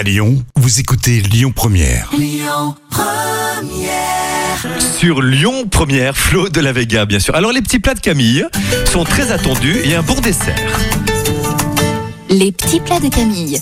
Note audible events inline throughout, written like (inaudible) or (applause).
À Lyon, vous écoutez Lyon Première. Sur Lyon Première, Flo de la Vega, bien sûr. Alors, les petits plats de Camille sont très attendus et un bon dessert. Les petits plats de Camille.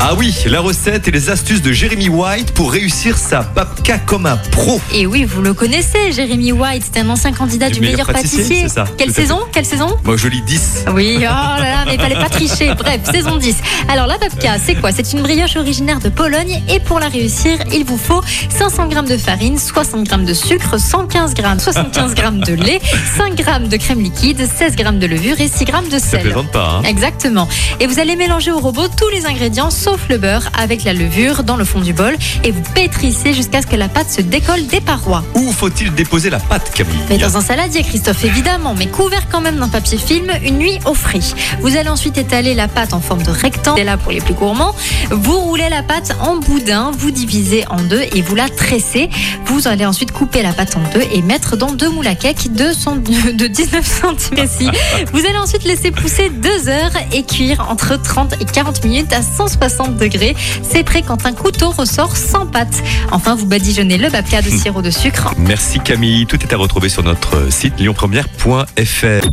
Ah oui, la recette et les astuces de Jeremy White pour réussir sa babka comme un pro. Et oui, vous le connaissez, Jérémy White, c'est un ancien candidat Du meilleur meilleur pâtissier, ça, Quelle saison Quelle saison Moi, je lis 10. Oui, oh là là, mais fallait pas tricher. Bref, saison 10. Alors la babka, c'est quoi? C'est une brioche originaire de Pologne et pour la réussir, il vous faut 500 g de farine, 60 g de sucre, 115 g, 75 g de lait, 5 g de crème liquide, 16 g de levure et 6 g de Ça sel. plaisante pas, hein Exactement. Et vous allez mélanger au robot tous les ingrédients sauf le beurre avec la levure dans le fond du bol et vous pétrissez jusqu'à ce que la pâte se décolle des parois. Où faut-il déposer la pâte, Camille Mais dans un saladier, Christophe, évidemment, mais couvert quand même d'un papier film, une nuit au frais. Vous allez ensuite étaler la pâte en forme de rectangle, c'est là pour les plus gourmands. Vous roulez la pâte en boudin, vous divisez en deux et vous la tressez. Vous allez ensuite couper la pâte en deux et mettre dans deux moules à cake de, son- (laughs) de 19 cm. (laughs) Vous allez ensuite laisser pousser deux heures et cuire entre 30 et 40 minutes à 160 degrés. C'est prêt quand un couteau ressort sans pâte. Enfin, vous badigeonnez le babka de sirop de sucre Merci Camille. Tout est à retrouver sur notre site lyonpremière.fr.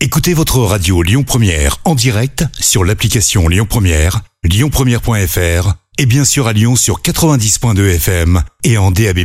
Écoutez votre radio Lyon Première en direct sur l'application Lyon Première, lyonpremière.fr et bien sûr à Lyon sur 90.2 FM et en DAB+.